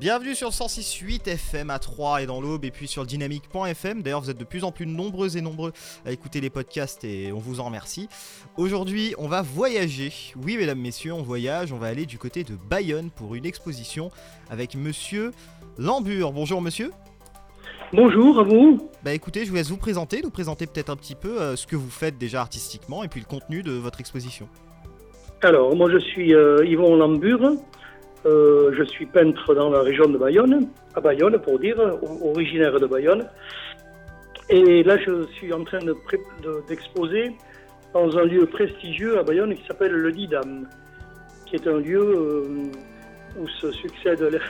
Bienvenue sur le 106.8 FM à 3 et dans l'Aube et puis sur dynamique.fm. D'ailleurs, vous êtes de plus en plus nombreux et nombreux à écouter les podcasts et on vous en remercie. Aujourd'hui, on va voyager. Oui, mesdames, messieurs, on voyage. On va aller du côté de Bayonne pour une exposition avec monsieur Lambure. Bonjour, monsieur. Bonjour à vous. Bah écoutez, je vous laisse vous présenter, nous présenter peut-être un petit peu euh, ce que vous faites déjà artistiquement et puis le contenu de votre exposition. Alors, moi je suis euh, Yvon Lambure. Euh, je suis peintre dans la région de Bayonne, à Bayonne pour dire, originaire de Bayonne. Et là, je suis en train d'exposer dans un lieu prestigieux à Bayonne qui s'appelle le Didam, qui est un lieu euh, où se succèdent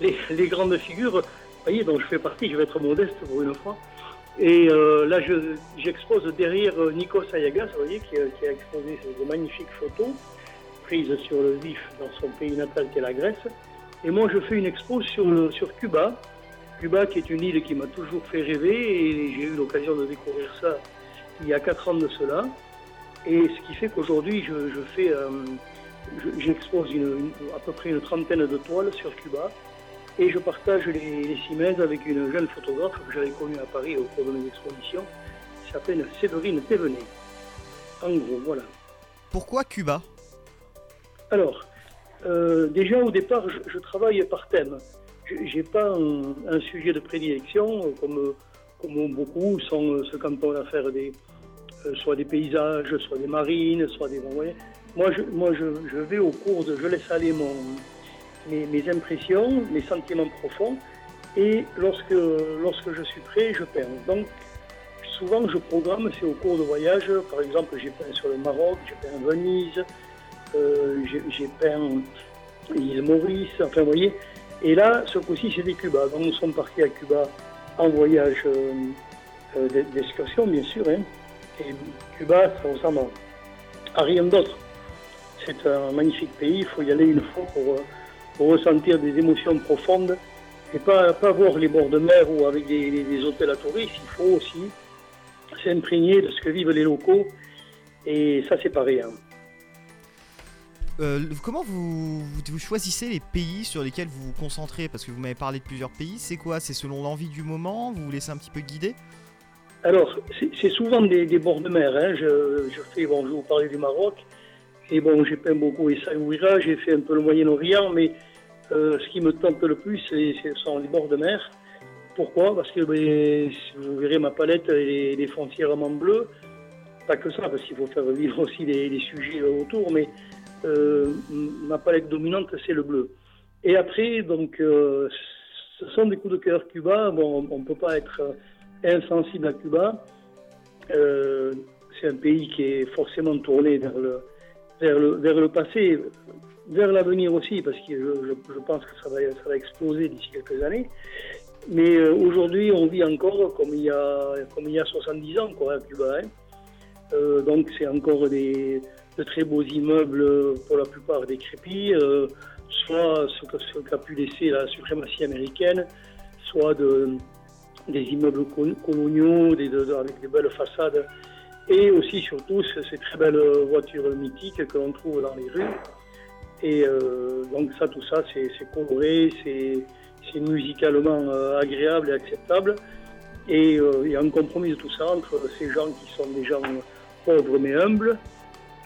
les, grandes figures, vous voyez, dont je fais partie, je vais être modeste pour une fois. Et euh, là, j'expose derrière Nikos Ayagas, vous voyez, qui, qui a exposé de magnifiques photos sur le vif dans son pays natal qui est la Grèce. Et moi, je fais une expo sur, sur Cuba. Cuba qui est une île qui m'a toujours fait rêver et j'ai eu l'occasion de découvrir ça il y a quatre ans de cela. Et ce qui fait qu'aujourd'hui, je, fais, euh, j'expose à peu près une trentaine de toiles sur Cuba et je partage les, les avec une jeune photographe que j'avais connue à Paris au cours de mes expositions, qui s'appelle Séverine Thévenet. En gros, voilà. Pourquoi Cuba? Alors, euh, déjà au départ, je, travaille par thème. Je n'ai pas un, sujet de prédilection, comme, comme beaucoup sont, se cantonnent à faire des, euh, soit des paysages, soit des marines, soit des... Moi, je, moi je, vais au cours de... Je laisse aller mon, mes, impressions, mes sentiments profonds, et lorsque, lorsque je suis prêt, je peins. Donc, souvent, je programme, c'est au cours de voyage. Par exemple, j'ai peint sur le Maroc, j'ai peint à Venise, euh, j'ai peint l'île Maurice, enfin vous voyez. Et là, ce coup-ci, c'était Cuba. Donc nous sommes partis à Cuba en voyage euh, euh, d'excursion, bien sûr. Hein. Et Cuba, ça ressemble à rien d'autre. C'est un magnifique pays, il faut y aller une fois pour, ressentir des émotions profondes et pas, pas voir les bords de mer ou avec des, hôtels à touristes. Il faut aussi s'imprégner de ce que vivent les locaux et ça, c'est pas rien. Euh, comment vous, choisissez les pays sur lesquels vous vous concentrez Parce que vous m'avez parlé de plusieurs pays. C'est quoi C'est selon l'envie du moment Vous vous laissez un petit peu guider Alors, c'est souvent des, bords de mer. Hein. Je, fais, bon, je vais vous parler du Maroc. Et bon, j'ai peint beaucoup Essaouira, j'ai fait un peu le Moyen-Orient, mais euh, ce qui me tente le plus, ce sont les bords de mer. Pourquoi? Parce que ben, vous verrez ma palette, elle est, foncièrement bleue. Pas que ça, parce qu'il faut faire vivre aussi les sujets autour, mais ma palette dominante, c'est le bleu. Et après, donc, euh, ce sont des coups de cœur Cuba. Bon, on ne peut pas être insensible à Cuba. Euh, c'est un pays qui est forcément tourné vers le, vers le, vers le passé, vers l'avenir aussi, parce que je, pense que ça va, ça va exploser d'ici quelques années. Mais aujourd'hui, on vit encore comme il y a, comme il y a 70 ans quoi, à Cuba. Hein. Donc, c'est encore des, de très beaux immeubles, pour la plupart décrépits, euh, soit ce qu'a pu laisser la suprématie américaine, soit de, des immeubles coloniaux des, avec des belles façades, et aussi surtout ces très belles voitures mythiques que l'on trouve dans les rues. Et euh, donc ça, tout ça, c'est coloré, c'est musicalement euh, agréable et acceptable. Et il y a un compromis de tout ça entre ces gens qui sont des gens pauvres mais humbles,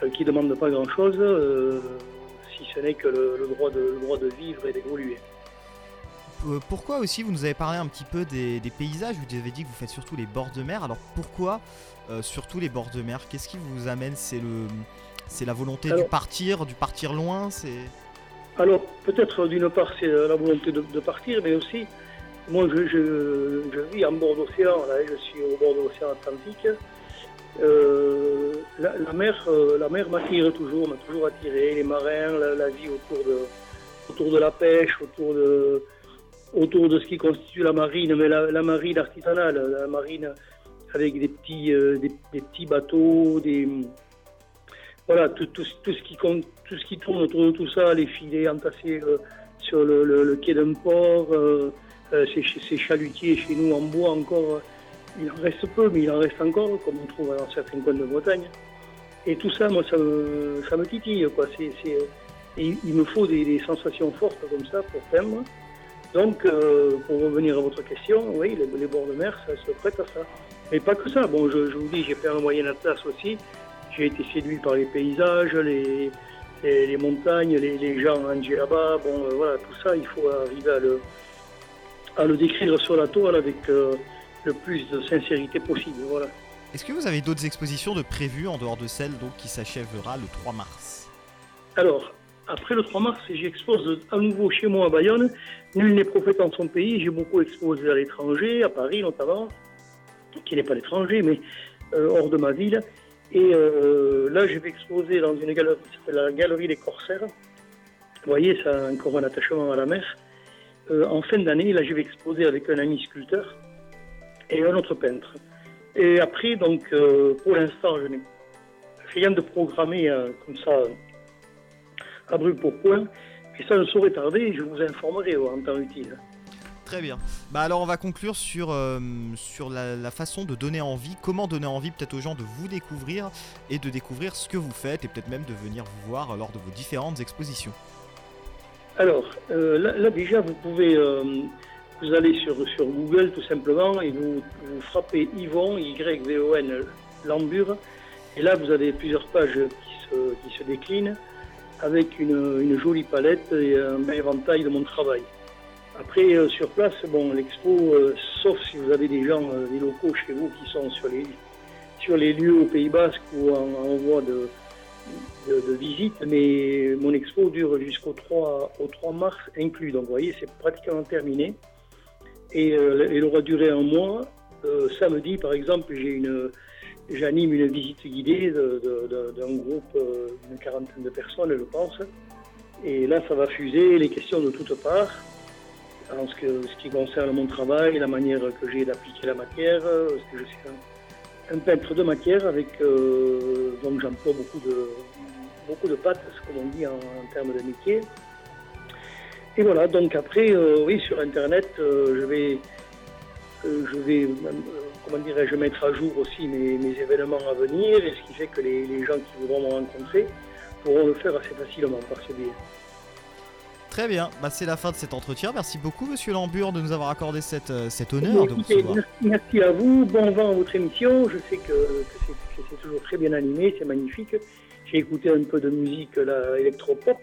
euh, qui ne demande pas grand-chose, euh, si ce n'est que le, droit de, le droit de vivre et d'évoluer. Euh, pourquoi aussi, vous nous avez parlé un petit peu des, paysages, vous avez dit que vous faites surtout les bords de mer, alors pourquoi surtout les bords de mer? Qu'est-ce qui vous amène? C'est le, c'est la volonté du partir, du partir loin c'est... Alors peut-être d'une part c'est la volonté de, partir, mais aussi moi je, je vis en bord d'océan, je suis au bord de l'océan Atlantique, euh, la, mer, euh, mer m'attire toujours, m'a toujours attiré. Les marins, la, vie autour de, autour de la pêche, autour de, autour de ce qui constitue la marine, mais la, marine artisanale, la marine avec des petits, euh, des, petits bateaux, des voilà tout, ce qui tout ce qui tourne autour de tout ça, les filets entassés sur le, quai d'un port, ces, ces, chalutiers chez nous en bois encore il en reste peu, mais il en reste encore, comme on trouve dans certains coins de Bretagne. Et tout ça, moi, ça me, titille. Quoi. et il me faut des, sensations fortes comme ça pour peindre. Donc, pour revenir à votre question, oui, les, bords de mer, ça se prête à ça. Mais pas que ça. Bon, je, vous dis, j'ai fait un moyen atlas aussi. J'ai été séduit par les paysages, les, les, montagnes, les, gens en là-bas. Bon, voilà, tout ça, il faut arriver à le, à le décrire sur la toile avec le plus de sincérité possible. Voilà. Est-ce que vous avez d'autres expositions de prévues en dehors de celle donc, qui s'achèvera le 3 mars? Alors, après le 3 mars, j'expose à nouveau chez moi à Bayonne. Nul n'est prophète en son pays. J'ai beaucoup exposé à l'étranger, à Paris notamment, qui n'est pas l'étranger, mais euh, hors de ma ville. Et euh, là, je vais exposer dans une galerie qui s'appelle la Galerie des Corsaires. Vous voyez, ça a encore un attachement à la mer. Euh, en fin d'année, là, je vais exposer avec un ami sculpteur et un autre peintre. Et après, donc, euh, pour l'instant, je n'ai rien de programmé euh, comme ça à brûle pour point. Et ça ne saurait tarder, je vous informerai en temps utile. Très bien. Bah alors on va conclure sur, euh, sur la, façon de donner envie, comment donner envie peut-être aux gens de vous découvrir et de découvrir ce que vous faites et peut-être même de venir vous voir lors de vos différentes expositions. Alors là, déjà vous pouvez vous allez sur, Google tout simplement et vous, frappez Yvon, Y-V-O-N, Lambure. Et là, vous avez plusieurs pages qui se, déclinent avec une, jolie palette et un bel éventail de mon travail. Après, euh, sur place, bon, l'expo, euh, sauf si vous avez des gens, euh, des locaux chez vous qui sont sur les, sur les lieux au Pays Basque ou en, voie de, de, visite, mais mon expo dure jusqu'au 3, au 3 mars inclus. Donc, vous voyez, c'est pratiquement terminé et euh, elle aura duré un mois. Euh, samedi, par exemple, j'anime une visite guidée d'un groupe euh, d'une quarantaine de personnes, je pense. Et là, ça va fuser les questions de toutes parts, en ce, qui concerne mon travail, la manière que j'ai d'appliquer la matière, parce que je suis un, peintre de matière, avec donc j'emploie beaucoup de, beaucoup de pattes, ce qu'on dit en termes de métier. Et voilà, donc après, euh, oui, sur Internet, euh, je vais, euh, je vais comment dirais-je, mettre à jour aussi mes, événements à venir, et ce qui fait que les, gens qui voudront me rencontrer pourront le faire assez facilement par ce biais. Très bien, bah, c'est la fin de cet entretien. Merci beaucoup, monsieur Lambure, de nous avoir accordé cette, cet honneur de vous Merci, à vous, bon vent à votre émission. Je sais que, c'est toujours très bien animé, c'est magnifique. J'ai écouté un peu de musique là, électropop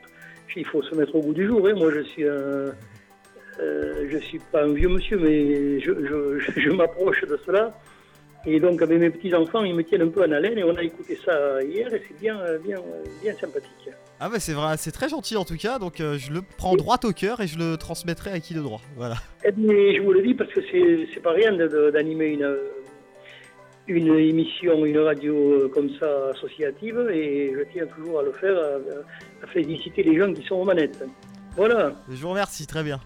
il faut se mettre au goût du jour. Hein. Moi, je suis un, euh, je suis pas un vieux monsieur, mais je, m'approche de cela. Et donc, avec mes petits-enfants, ils me tiennent un peu en haleine et on a écouté ça hier et c'est bien, bien, bien sympathique. Ah bah c'est vrai, c'est très gentil en tout cas, donc euh, je le prends droit au cœur et je le transmettrai à qui de droit. Voilà. Eh je vous le dis parce que c'est pas rien d'animer une, une émission, une radio euh, comme ça associative et je tiens toujours à le faire, à, féliciter les gens qui sont aux manettes. Voilà. Je vous remercie, très bien.